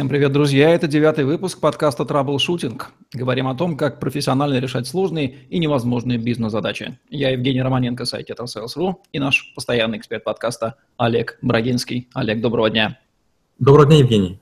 Всем привет, друзья! Это девятый выпуск подкаста «Траблшутинг». Говорим о том, как профессионально решать сложные и невозможные бизнес-задачи. Я Евгений Романенко, сайт Sales.ru и наш постоянный эксперт подкаста Олег Брагинский. Олег, доброго дня! Доброго дня, Евгений!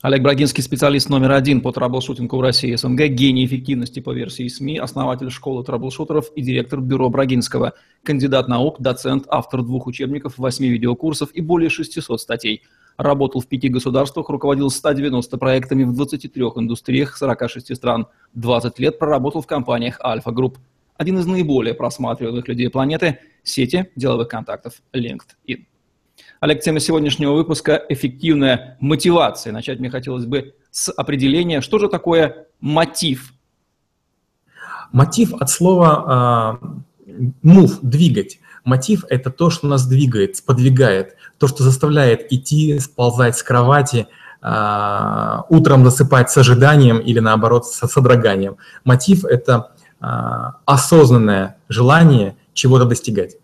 Олег Брагинский – специалист номер один по траблшутингу в России СНГ, гений эффективности по версии СМИ, основатель школы траблшутеров и директор бюро Брагинского, кандидат наук, доцент, автор двух учебников, восьми видеокурсов и более 600 статей – Работал в пяти государствах, руководил 190 проектами в 23 индустриях 46 стран. 20 лет проработал в компаниях Альфа Групп. Один из наиболее просматриваемых людей планеты – сети деловых контактов LinkedIn. Олег, тема сегодняшнего выпуска – эффективная мотивация. Начать мне хотелось бы с определения, что же такое мотив? Мотив от слова э, move – двигать. Мотив – это то, что нас двигает, сподвигает, то, что заставляет идти, сползать с кровати, а, утром засыпать с ожиданием или, наоборот, с содроганием. Мотив – это а, осознанное желание чего-то достигать.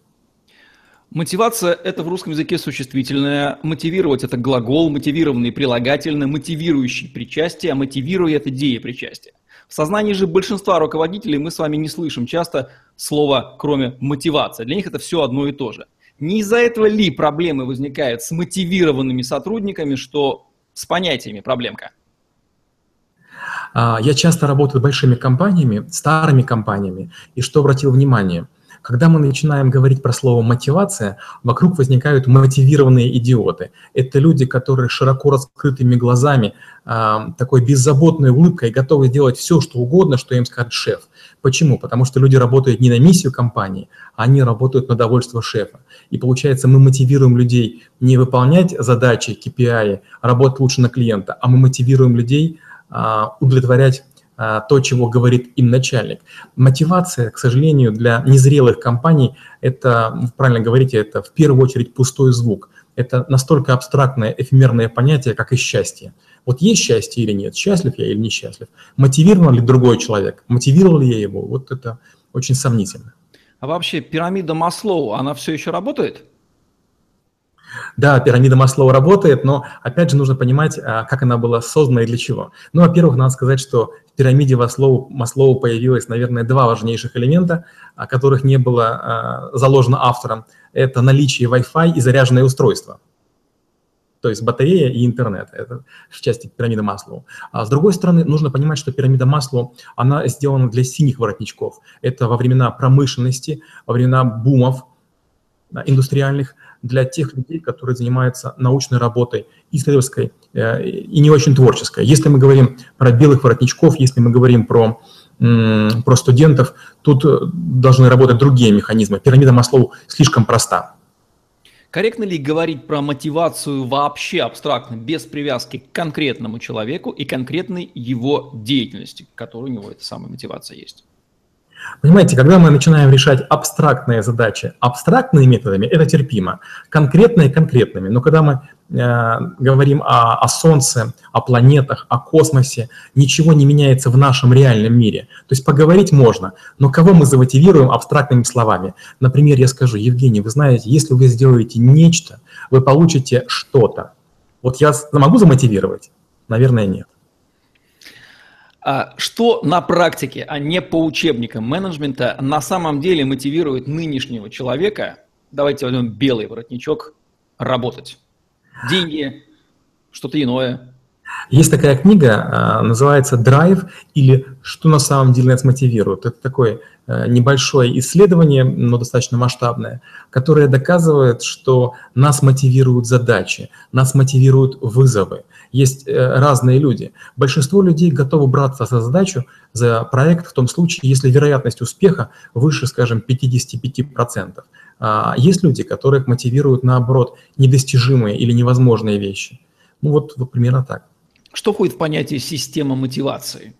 Мотивация – это в русском языке существительное. Мотивировать – это глагол, мотивированный прилагательный, мотивирующий причастие, а мотивируя – это деепричастие. В сознании же большинства руководителей мы с вами не слышим часто слова, кроме мотивация. Для них это все одно и то же. Не из-за этого ли проблемы возникают с мотивированными сотрудниками, что с понятиями проблемка? А, я часто работаю с большими компаниями, старыми компаниями, и что обратил внимание – когда мы начинаем говорить про слово мотивация, вокруг возникают мотивированные идиоты. Это люди, которые широко раскрытыми глазами, а, такой беззаботной улыбкой готовы сделать все, что угодно, что им скажет шеф. Почему? Потому что люди работают не на миссию компании, а они работают на довольство шефа. И получается, мы мотивируем людей не выполнять задачи, KPI, работать лучше на клиента, а мы мотивируем людей а, удовлетворять то, чего говорит им начальник. Мотивация, к сожалению, для незрелых компаний, это, правильно говорите, это в первую очередь пустой звук. Это настолько абстрактное, эфемерное понятие, как и счастье. Вот есть счастье или нет, счастлив я или несчастлив, мотивирован ли другой человек, мотивировал ли я его, вот это очень сомнительно. А вообще пирамида Маслоу, она все еще работает? Да, пирамида Маслоу работает, но опять же нужно понимать, а, как она была создана и для чего. Ну, во-первых, надо сказать, что пирамиде Маслоу, Маслоу появилось, наверное, два важнейших элемента, о которых не было а, заложено автором. Это наличие Wi-Fi и заряженное устройство. То есть батарея и интернет. Это в части пирамиды Маслоу. А с другой стороны, нужно понимать, что пирамида Маслоу, она сделана для синих воротничков. Это во времена промышленности, во времена бумов индустриальных – для тех людей, которые занимаются научной работой, исследовательской и не очень творческой. Если мы говорим про белых воротничков, если мы говорим про, про студентов, тут э, должны работать другие механизмы. Пирамида Маслоу слишком проста. Корректно ли говорить про мотивацию вообще абстрактно, без привязки к конкретному человеку и конкретной его деятельности, которой у него эта самая мотивация есть? Понимаете, когда мы начинаем решать абстрактные задачи абстрактными методами, это терпимо. Конкретные конкретными. Но когда мы э, говорим о, о Солнце, о планетах, о космосе, ничего не меняется в нашем реальном мире. То есть поговорить можно, но кого мы замотивируем абстрактными словами? Например, я скажу, Евгений, вы знаете, если вы сделаете нечто, вы получите что-то. Вот я могу замотивировать? Наверное, нет. А что на практике, а не по учебникам менеджмента, на самом деле мотивирует нынешнего человека, давайте возьмем белый воротничок, работать? Деньги, что-то иное. Есть такая книга, а, называется «Драйв» или «Что на самом деле нас мотивирует». Это такое э, небольшое исследование, но достаточно масштабное, которое доказывает, что нас мотивируют задачи, нас мотивируют вызовы. Есть э, разные люди. Большинство людей готовы браться за задачу, за проект в том случае, если вероятность успеха выше, скажем, 55%. А есть люди, которых мотивируют, наоборот, недостижимые или невозможные вещи. Ну вот, вот примерно так. Что входит в понятие система мотивации?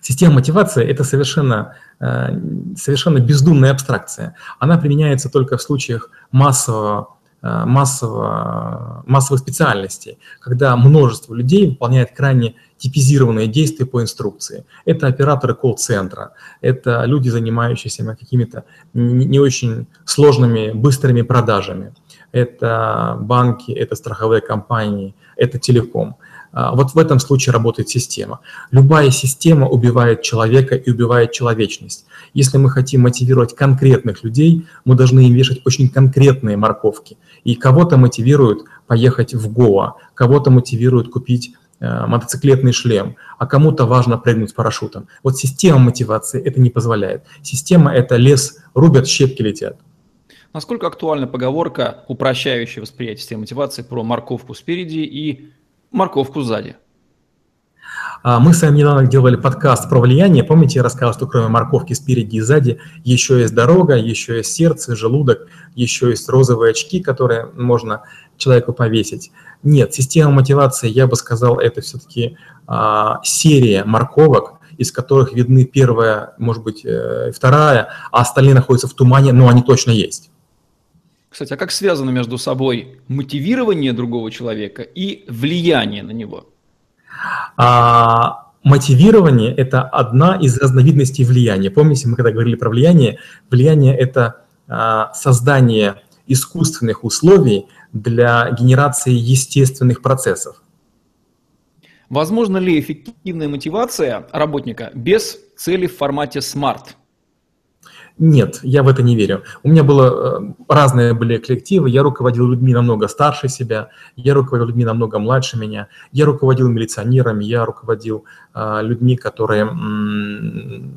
Система мотивации – это совершенно, э, совершенно бездумная абстракция. Она применяется только в случаях массового, э, массового, массовых специальностей, когда множество людей выполняет крайне типизированные действия по инструкции. Это операторы колл-центра, это люди, занимающиеся какими-то не очень сложными, быстрыми продажами, это банки, это страховые компании – это телеком. А, вот в этом случае работает система. Любая система убивает человека и убивает человечность. Если мы хотим мотивировать конкретных людей, мы должны им вешать очень конкретные морковки. И кого-то мотивируют поехать в Гоа, кого-то мотивируют купить э, мотоциклетный шлем, а кому-то важно прыгнуть с парашютом. Вот система мотивации это не позволяет. Система – это лес рубят, щепки летят. Насколько актуальна поговорка, упрощающая восприятие системы мотивации про морковку спереди и морковку сзади. А, мы с вами недавно делали подкаст про влияние. Помните, я рассказал, что кроме морковки спереди и сзади еще есть дорога, еще есть сердце, желудок, еще есть розовые очки, которые можно человеку повесить. Нет, система мотивации, я бы сказал, это все-таки а, серия морковок, из которых видны первая, может быть, э, вторая, а остальные находятся в тумане, но они точно есть. Кстати, а как связано между собой мотивирование другого человека и влияние на него? А, мотивирование – это одна из разновидностей влияния. Помните, мы когда говорили про влияние, влияние – это а, создание искусственных условий для генерации естественных процессов. Возможно ли эффективная мотивация работника без цели в формате SMART – нет, я в это не верю. У меня было э, разные были коллективы, я руководил людьми намного старше себя, я руководил людьми намного младше меня, я руководил милиционерами, я руководил э, людьми, которые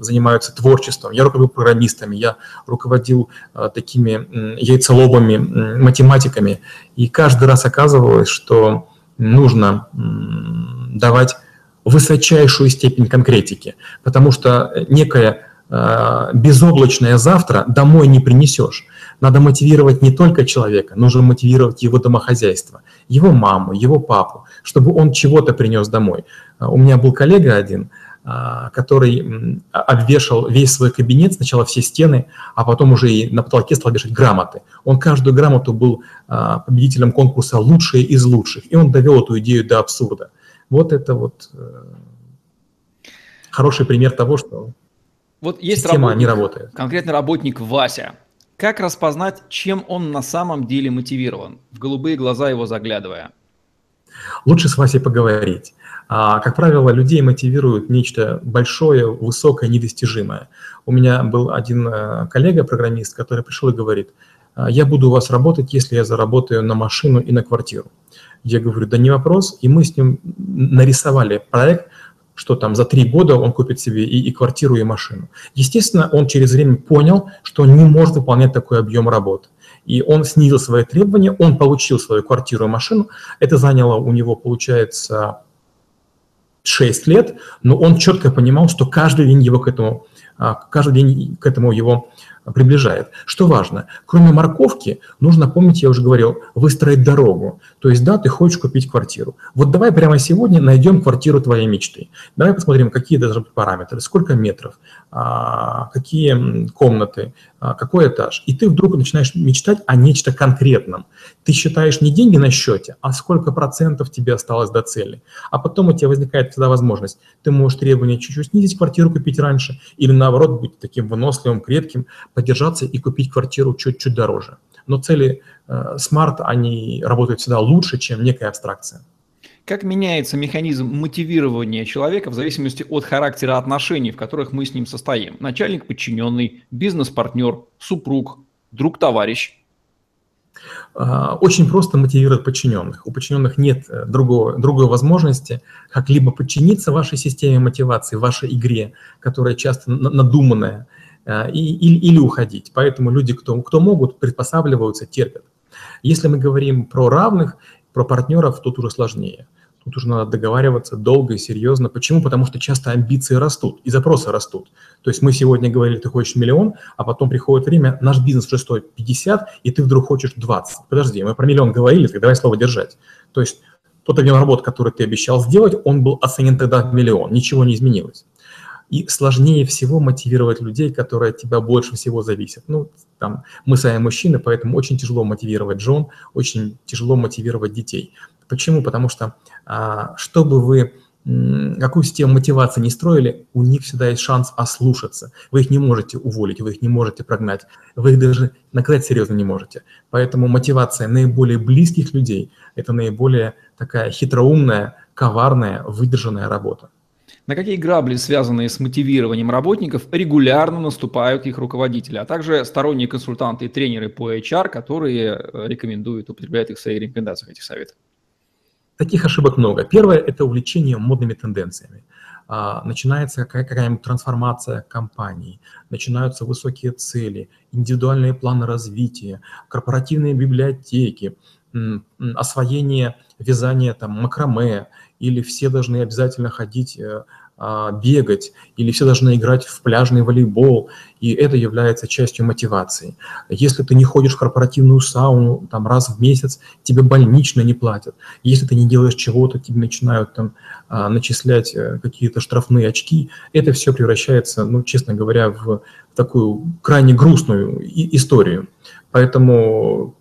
занимаются творчеством, я руководил программистами, я руководил э, такими м, яйцелобами, математиками. И каждый раз оказывалось, что нужно давать высочайшую степень конкретики, потому что некая безоблачное завтра домой не принесешь. Надо мотивировать не только человека, нужно мотивировать его домохозяйство, его маму, его папу, чтобы он чего-то принес домой. Э, у меня был коллега один, э, который обвешал весь свой кабинет, сначала все стены, а потом уже и на потолке стал вешать грамоты. Он каждую грамоту был победителем конкурса «Лучшие из лучших», и он довел эту идею до абсурда. Вот это вот хороший пример того, что вот есть Система работник, не работает. конкретный работник Вася. Как распознать, чем он на самом деле мотивирован, в голубые глаза его заглядывая? Лучше с Васей поговорить. А, как правило, людей мотивирует нечто большое, высокое, недостижимое. У меня был один э, коллега-программист, который пришел и говорит, «А, я буду у вас работать, если я заработаю на машину и на квартиру. Я говорю, да не вопрос. И мы с ним нарисовали проект, что там за три года он купит себе и, и квартиру, и машину. Естественно, он через время понял, что он не может выполнять такой объем работы. И он снизил свои требования, он получил свою квартиру и машину. Это заняло у него, получается, 6 лет, но он четко понимал, что каждый день его к этому, каждый день к этому его приближает. Что важно, кроме морковки, нужно помнить, я уже говорил, выстроить дорогу. То есть, да, ты хочешь купить квартиру. Вот давай прямо сегодня найдем квартиру твоей мечты. Давай посмотрим, какие должны быть параметры, сколько метров, а, какие комнаты, а, какой этаж. И ты вдруг начинаешь мечтать о нечто конкретном. Ты считаешь не деньги на счете, а сколько процентов тебе осталось до цели. А потом у тебя возникает всегда возможность. Ты можешь требования чуть-чуть снизить, квартиру купить раньше, или наоборот быть таким выносливым, крепким, поддержаться и купить квартиру чуть-чуть дороже. Но цели э, Smart, они работают всегда лучше, чем некая абстракция. Как меняется механизм мотивирования человека в зависимости от характера отношений, в которых мы с ним состоим? Начальник, подчиненный, бизнес-партнер, супруг, друг-товарищ. А, очень просто мотивировать подчиненных. У подчиненных нет э, другого, другой возможности, как либо подчиниться вашей системе мотивации, вашей игре, которая часто надуманная, э, и, или, или уходить. Поэтому люди, кто, кто могут, приспосабливаются, терпят. Если мы говорим про равных, про партнеров, тут уже сложнее. Тут уже надо договариваться долго и серьезно. Почему? Потому что часто амбиции растут и запросы растут. То есть мы сегодня говорили, ты хочешь миллион, а потом приходит время, наш бизнес уже стоит 50, и ты вдруг хочешь 20. Подожди, мы про миллион говорили, так давай слово держать. То есть тот объем работы, который ты обещал сделать, он был оценен тогда в миллион, ничего не изменилось. И сложнее всего мотивировать людей, которые от тебя больше всего зависят. Ну, там, мы сами мужчины, поэтому очень тяжело мотивировать жен, очень тяжело мотивировать детей. Почему? Потому что, а, чтобы вы какую систему мотивации не строили, у них всегда есть шанс ослушаться. Вы их не можете уволить, вы их не можете прогнать, вы их даже наказать серьезно не можете. Поэтому мотивация наиболее близких людей – это наиболее такая хитроумная, коварная, выдержанная работа. На какие грабли, связанные с мотивированием работников, регулярно наступают их руководители, а также сторонние консультанты и тренеры по HR, которые э, рекомендуют, употребляют их в своих рекомендациях этих советов? Таких ошибок много. Первое – это увлечение модными тенденциями. А, начинается какая-нибудь трансформация компании, начинаются высокие цели, индивидуальные планы развития, корпоративные библиотеки, освоение вязания там, макраме, или все должны обязательно ходить э, а, бегать, или все должны играть в пляжный волейбол, и это является частью мотивации. Если ты не ходишь в корпоративную сауну там, раз в месяц, тебе больнично не платят. Если ты не делаешь чего-то, тебе начинают там, а, начислять э, какие-то штрафные очки. Это все превращается, ну, честно говоря, в такую крайне грустную историю. Поэтому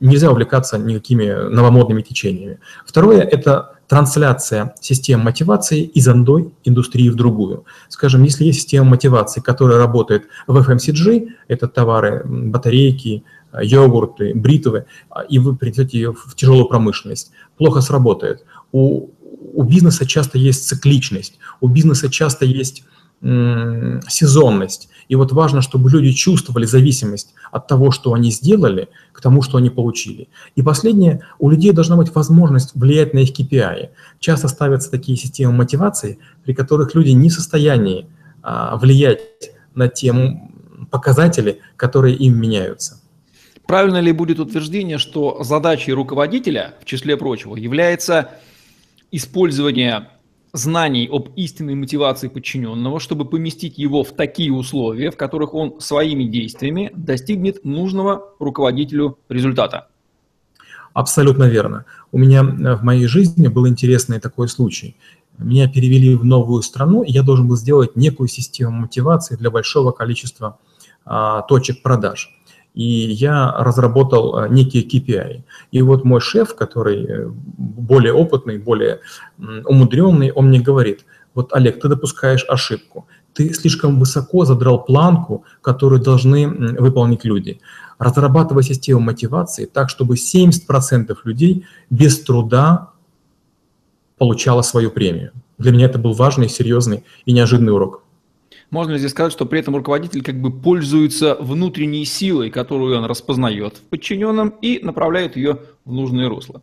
нельзя увлекаться никакими новомодными течениями. Второе – это трансляция систем мотивации из одной индустрии в другую. Скажем, если есть система мотивации, которая работает в FMCG, это товары, батарейки, йогурты, бритвы, и вы придете ее в тяжелую промышленность, плохо сработает. У, у бизнеса часто есть цикличность, у бизнеса часто есть сезонность. И вот важно, чтобы люди чувствовали зависимость от того, что они сделали, к тому, что они получили. И последнее, у людей должна быть возможность влиять на их KPI. Часто ставятся такие системы мотивации, при которых люди не в состоянии а, влиять на те показатели, которые им меняются. Правильно ли будет утверждение, что задачей руководителя, в числе прочего, является использование знаний об истинной мотивации подчиненного, чтобы поместить его в такие условия, в которых он своими действиями достигнет нужного руководителю результата. Абсолютно верно. У меня э, в моей жизни был интересный такой случай. Меня перевели в новую страну, и я должен был сделать некую систему мотивации для большого количества а, точек продаж и я разработал э, некие KPI. И вот мой шеф, который э, более опытный, более умудренный, он мне говорит, вот, Олег, ты допускаешь ошибку. Ты слишком высоко задрал планку, которую должны выполнить люди. Разрабатывай систему мотивации так, чтобы 70% людей без труда получало свою премию. Для меня это был важный, серьезный и неожиданный урок. Можно ли здесь сказать, что при этом руководитель как бы пользуется внутренней силой, которую он распознает в подчиненном и направляет ее в нужное русло?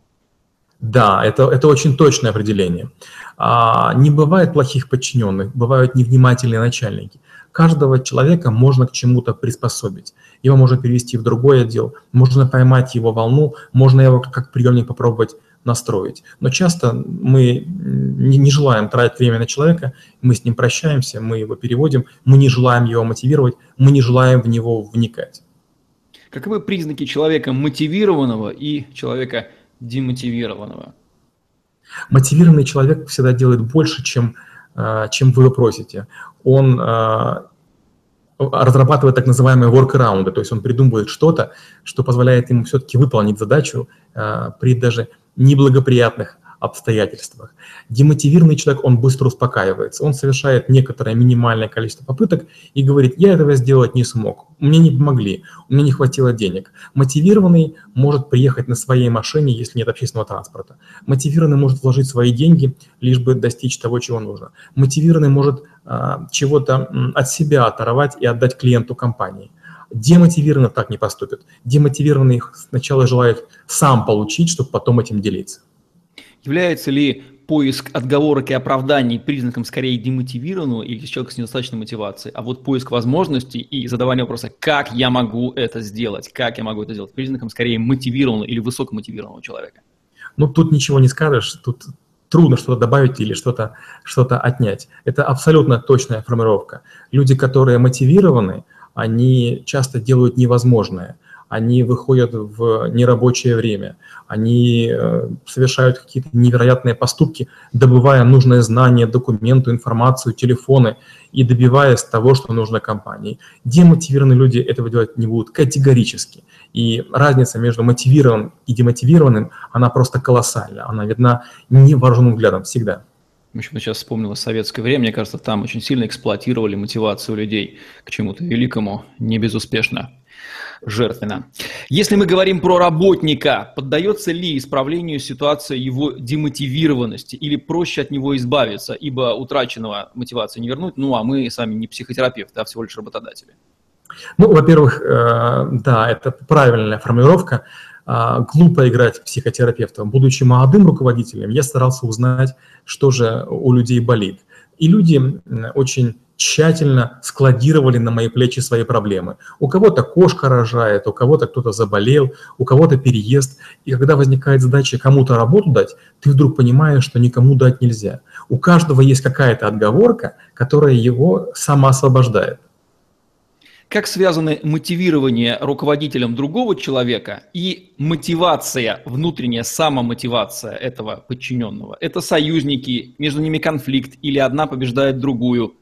Да, это, это очень точное определение. А, не бывает плохих подчиненных, бывают невнимательные начальники. Каждого человека можно к чему-то приспособить. Его можно перевести в другой отдел, можно поймать его волну, можно его как приемник попробовать настроить. Но часто мы не, не желаем тратить время на человека, мы с ним прощаемся, мы его переводим, мы не желаем его мотивировать, мы не желаем в него вникать. Каковы признаки человека мотивированного и человека демотивированного? Мотивированный человек всегда делает больше, чем, а, чем вы просите. Он а, разрабатывает так называемые workaround, то есть он придумывает что-то, что позволяет ему все-таки выполнить задачу а, при даже неблагоприятных обстоятельствах. Демотивированный человек, он быстро успокаивается, он совершает некоторое минимальное количество попыток и говорит, я этого сделать не смог, мне не помогли, у меня не хватило денег. Мотивированный может приехать на своей машине, если нет общественного транспорта. Мотивированный может вложить свои деньги, лишь бы достичь того, чего нужно. Мотивированный может а, чего-то от себя оторвать и отдать клиенту компании. Демотивированный так не поступит. Демотивированный сначала желает сам получить, чтобы потом этим делиться. Является ли поиск отговорок и оправданий признаком скорее демотивированного или человека с недостаточной мотивацией, а вот поиск возможностей и задавание вопроса, как я могу это сделать, как я могу это сделать, признаком скорее мотивированного или высокомотивированного человека? Ну, тут ничего не скажешь, тут трудно что-то добавить или что-то что отнять. Это абсолютно точная формировка. Люди, которые мотивированы, они часто делают невозможное. Они выходят в нерабочее время, они э, совершают какие-то невероятные поступки, добывая нужное знание, документы, информацию, телефоны и добиваясь того, что нужно компании. Демотивированные люди этого делать не будут категорически. И разница между мотивированным и демотивированным, она просто колоссальна. Она видна невооруженным взглядом всегда. Почему сейчас вспомнила советское время, мне кажется, там очень сильно эксплуатировали мотивацию людей к чему-то великому, не безуспешно, жертвенно. Если мы говорим про работника, поддается ли исправлению ситуация его демотивированности или проще от него избавиться, ибо утраченного мотивации не вернуть, ну а мы сами не психотерапевты, а всего лишь работодатели? Ну, во-первых, э, да, это правильная формулировка. А, глупо играть психотерапевта. Будучи молодым руководителем, я старался узнать, что же у людей болит. И люди очень тщательно складировали на мои плечи свои проблемы. У кого-то кошка рожает, у кого-то кто-то заболел, у кого-то переезд. И когда возникает задача кому-то работу дать, ты вдруг понимаешь, что никому дать нельзя. У каждого есть какая-то отговорка, которая его самоосвобождает. Как связаны мотивирование руководителем другого человека и мотивация, внутренняя самомотивация этого подчиненного? Это союзники, между ними конфликт или одна побеждает другую?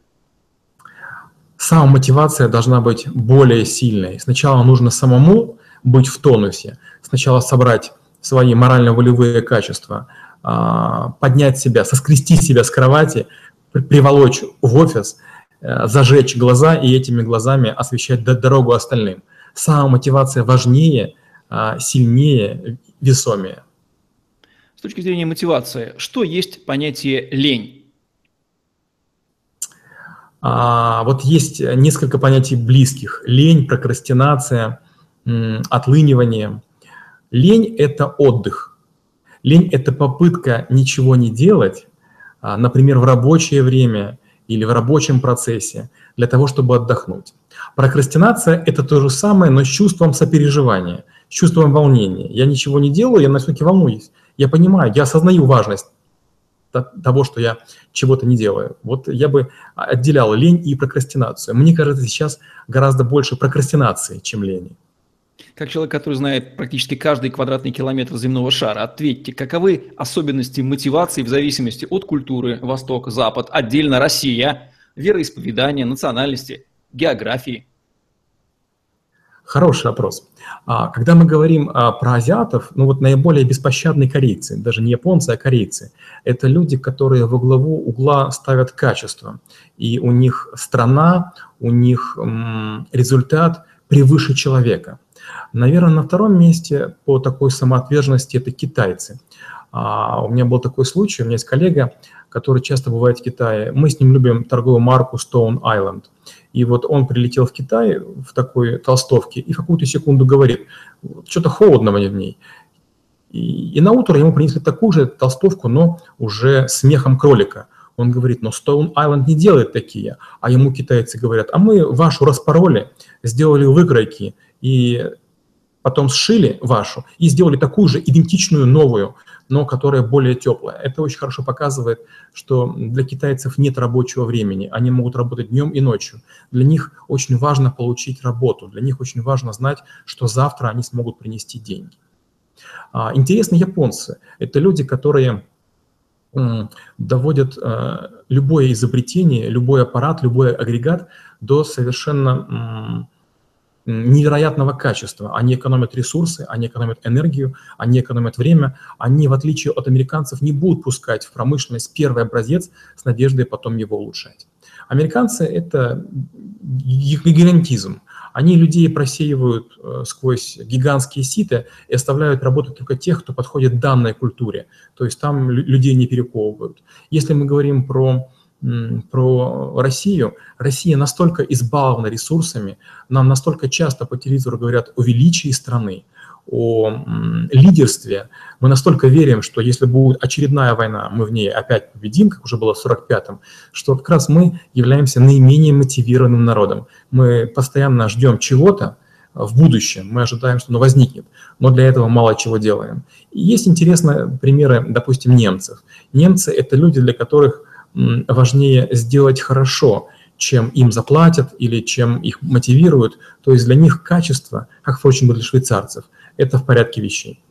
Самомотивация должна быть более сильной. Сначала нужно самому быть в тонусе, сначала собрать свои морально-волевые качества, а, поднять себя, соскрести себя с кровати, приволочь в офис – зажечь глаза и этими глазами освещать дорогу остальным. Сама мотивация важнее, а, сильнее, весомее. С точки зрения мотивации, что есть понятие лень? А, вот есть несколько понятий близких. Лень, прокрастинация, отлынивание. Лень – это отдых. Лень – это попытка ничего не делать, а, например, в рабочее время или в рабочем процессе для того, чтобы отдохнуть. Прокрастинация – это то же самое, но с чувством сопереживания, с чувством волнения. Я ничего не делаю, я настолько волнуюсь. Я понимаю, я осознаю важность того, что я чего-то не делаю. Вот я бы отделял лень и прокрастинацию. Мне кажется, сейчас гораздо больше прокрастинации, чем лени. Как человек, который знает практически каждый квадратный километр земного шара, ответьте, каковы особенности мотивации в зависимости от культуры Восток, Запад, отдельно Россия, вероисповедания, национальности, географии? Хороший вопрос. А, когда мы говорим а, про азиатов, ну вот наиболее беспощадные корейцы, даже не японцы, а корейцы, это люди, которые во главу угла ставят качество. И у них страна, у них результат превыше человека. Наверное, на втором месте по такой самоотверженности это китайцы. А, у меня был такой случай, у меня есть коллега, который часто бывает в Китае. Мы с ним любим торговую марку Stone Island. И вот он прилетел в Китай в такой толстовке и в какую-то секунду говорит, что-то холодно мне в ней. И, и на утро ему принесли такую же толстовку, но уже с мехом кролика. Он говорит, но Stone Island не делает такие. А ему китайцы говорят, а мы вашу распороли, сделали выкройки и потом сшили вашу и сделали такую же идентичную новую, но которая более теплая. Это очень хорошо показывает, что для китайцев нет рабочего времени. Они могут работать днем и ночью. Для них очень важно получить работу. Для них очень важно знать, что завтра они смогут принести деньги. А, интересно японцы. Это люди, которые доводят э, любое изобретение, любой аппарат, любой агрегат до совершенно невероятного качества. Они экономят ресурсы, они экономят энергию, они экономят время. Они, в отличие от американцев, не будут пускать в промышленность первый образец с надеждой потом его улучшать. Американцы – это гигантизм. Они людей просеивают э, сквозь гигантские ситы и оставляют работать только тех, кто подходит данной культуре. То есть там людей не перековывают. Если мы говорим про про Россию. Россия настолько избалована ресурсами, нам настолько часто по телевизору говорят о величии страны, о лидерстве. Мы настолько верим, что если будет очередная война, мы в ней опять победим, как уже было в 45-м, что как раз мы являемся наименее мотивированным народом. Мы постоянно ждем чего-то, в будущем. Мы ожидаем, что оно возникнет, но для этого мало чего делаем. И есть интересные примеры, допустим, немцев. Немцы – это люди, для которых важнее сделать хорошо, чем им заплатят или чем их мотивируют. То есть для них качество, как, впрочем, для швейцарцев, это в порядке вещей.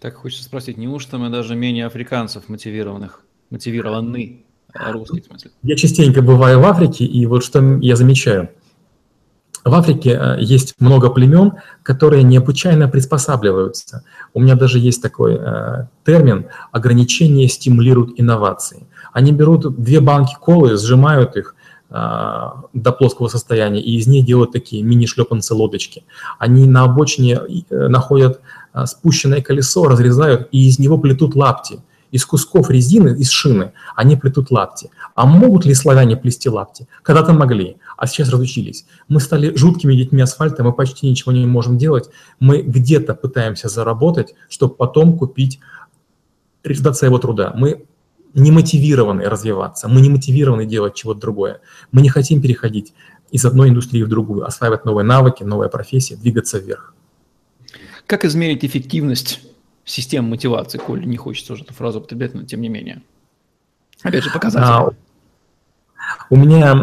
Так хочется спросить, неужто мы даже менее африканцев мотивированных, мотивированы, а русских в смысле? Я частенько бываю в Африке, и вот что я замечаю. В Африке э, есть много племен, которые необычайно приспосабливаются. У меня даже есть такой э, термин «ограничение стимулирует инновации». Они берут две банки колы, сжимают их, до плоского состояния, и из них делают такие мини-шлепанцы лодочки. Они на обочине э, находят а, спущенное колесо, разрезают, и из него плетут лапти. Из кусков резины, из шины, они плетут лапти. А могут ли славяне плести лапти? Когда-то могли, а сейчас разучились. Мы стали жуткими детьми асфальта, мы почти ничего не можем делать. Мы где-то пытаемся заработать, чтобы потом купить результат своего труда. Мы не мотивированы развиваться, мы не мотивированы делать чего-то другое. Мы не хотим переходить из одной индустрии в другую, осваивать новые навыки, новые профессии, двигаться вверх. Как измерить эффективность системы мотивации, коль не хочется уже эту фразу употреблять, но тем не менее? Опять же, показатель. А, у меня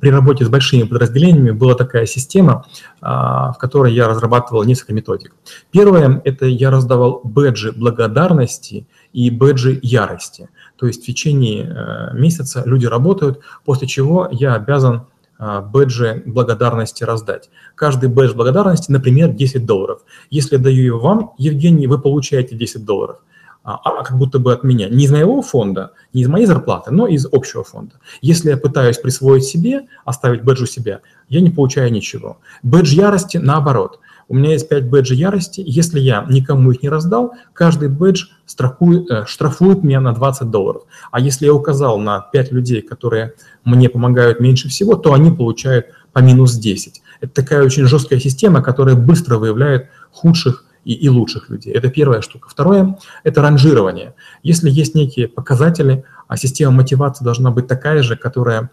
при работе с большими подразделениями была такая система, а, в которой я разрабатывал несколько методик. Первое – это я раздавал бэджи благодарности и бэджи ярости. То есть в течение э, месяца люди работают, после чего я обязан а, бэджи благодарности раздать. Каждый бэдж благодарности, например, 10 долларов. Если я даю его вам, Евгений, вы получаете 10 долларов – а, а как будто бы от меня. Не из моего фонда, не из моей зарплаты, но из общего фонда. Если я пытаюсь присвоить себе, оставить бэдж у себя, я не получаю ничего. Бэдж ярости наоборот. У меня есть 5 бэджей ярости. Если я никому их не раздал, каждый бэдж страхует, э, штрафует меня на 20 долларов. А если я указал на 5 людей, которые мне помогают меньше всего, то они получают по минус 10. Это такая очень жесткая система, которая быстро выявляет худших и, и лучших людей. Это первая штука. Второе – это ранжирование. Если есть некие показатели, а система мотивации должна быть такая же, которая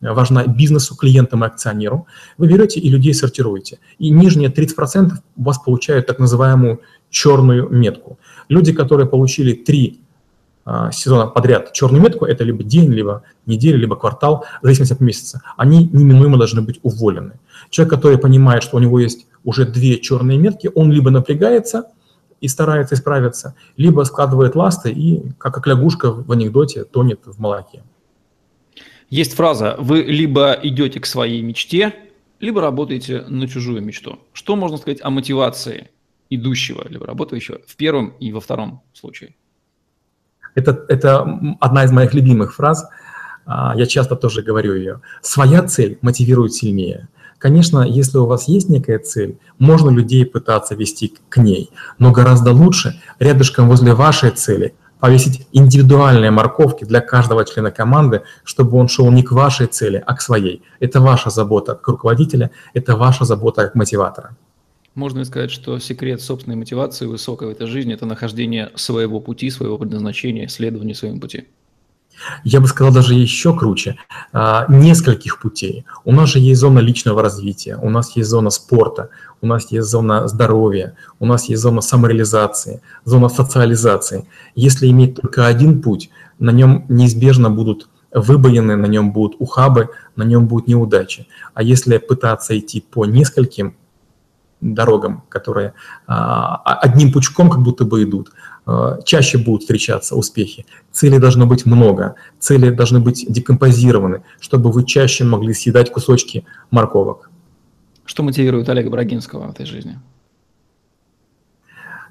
важна бизнесу, клиентам и акционеру, вы берете и людей сортируете. И нижние 30% у вас получают так называемую черную метку. Люди, которые получили три а, сезона подряд черную метку, это либо день, либо неделя, либо квартал, в зависимости от месяца, они неминуемо должны быть уволены. Человек, который понимает, что у него есть уже две черные метки, он либо напрягается и старается исправиться, либо складывает ласты и, как лягушка в анекдоте, тонет в молоке. Есть фраза «Вы либо идете к своей мечте, либо работаете на чужую мечту». Что можно сказать о мотивации идущего, либо работающего в первом и во втором случае? Это, это одна из моих любимых фраз. А, я часто тоже говорю ее. Своя цель мотивирует сильнее. Конечно, если у вас есть некая цель, можно людей пытаться вести к ней, но гораздо лучше рядышком возле вашей цели повесить индивидуальные морковки для каждого члена команды, чтобы он шел не к вашей цели, а к своей. Это ваша забота как руководителя, это ваша забота как мотиватора. Можно сказать, что секрет собственной мотивации высокой в этой жизни – это нахождение своего пути, своего предназначения, следование своему пути. Я бы сказал даже еще круче, а, нескольких путей. У нас же есть зона личного развития, у нас есть зона спорта, у нас есть зона здоровья, у нас есть зона самореализации, зона социализации. Если иметь только один путь, на нем неизбежно будут выбоины, на нем будут ухабы, на нем будут неудачи. А если пытаться идти по нескольким дорогам, которые а, одним пучком как будто бы идут, а, чаще будут встречаться успехи. Целей должно быть много, цели должны быть декомпозированы, чтобы вы чаще могли съедать кусочки морковок. Что мотивирует Олега Брагинского в этой жизни?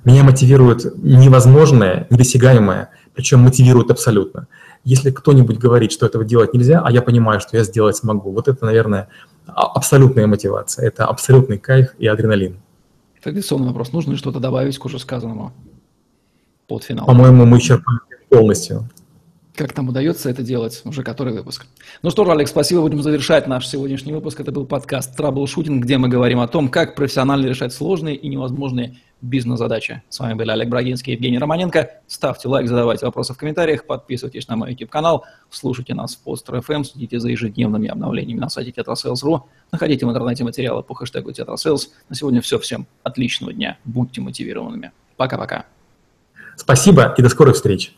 Меня мотивирует невозможное, недосягаемое, причем мотивирует абсолютно. Если кто-нибудь говорит, что этого делать нельзя, а я понимаю, что я сделать смогу, вот это, наверное, а, абсолютная мотивация. Это абсолютный кайф и адреналин. Традиционный вопрос. Нужно ли что-то добавить к уже сказанному под финал? По-моему, мы исчерпали полностью. Как там удается это делать? Уже который выпуск. Ну что ж, Алекс, спасибо. Будем завершать наш сегодняшний выпуск. Это был подкаст «Траблшутинг», где мы говорим о том, как профессионально решать сложные и невозможные бизнес-задачи. С вами были Олег Брагинский и Евгений Романенко. Ставьте лайк, задавайте вопросы в комментариях, подписывайтесь на мой YouTube-канал, слушайте нас в Постер FM, следите за ежедневными обновлениями на сайте tetrasales.ru, находите в интернете материалы по хэштегу tetrasales. На сегодня все. Всем отличного дня. Будьте мотивированными. Пока-пока. Спасибо и до скорых встреч.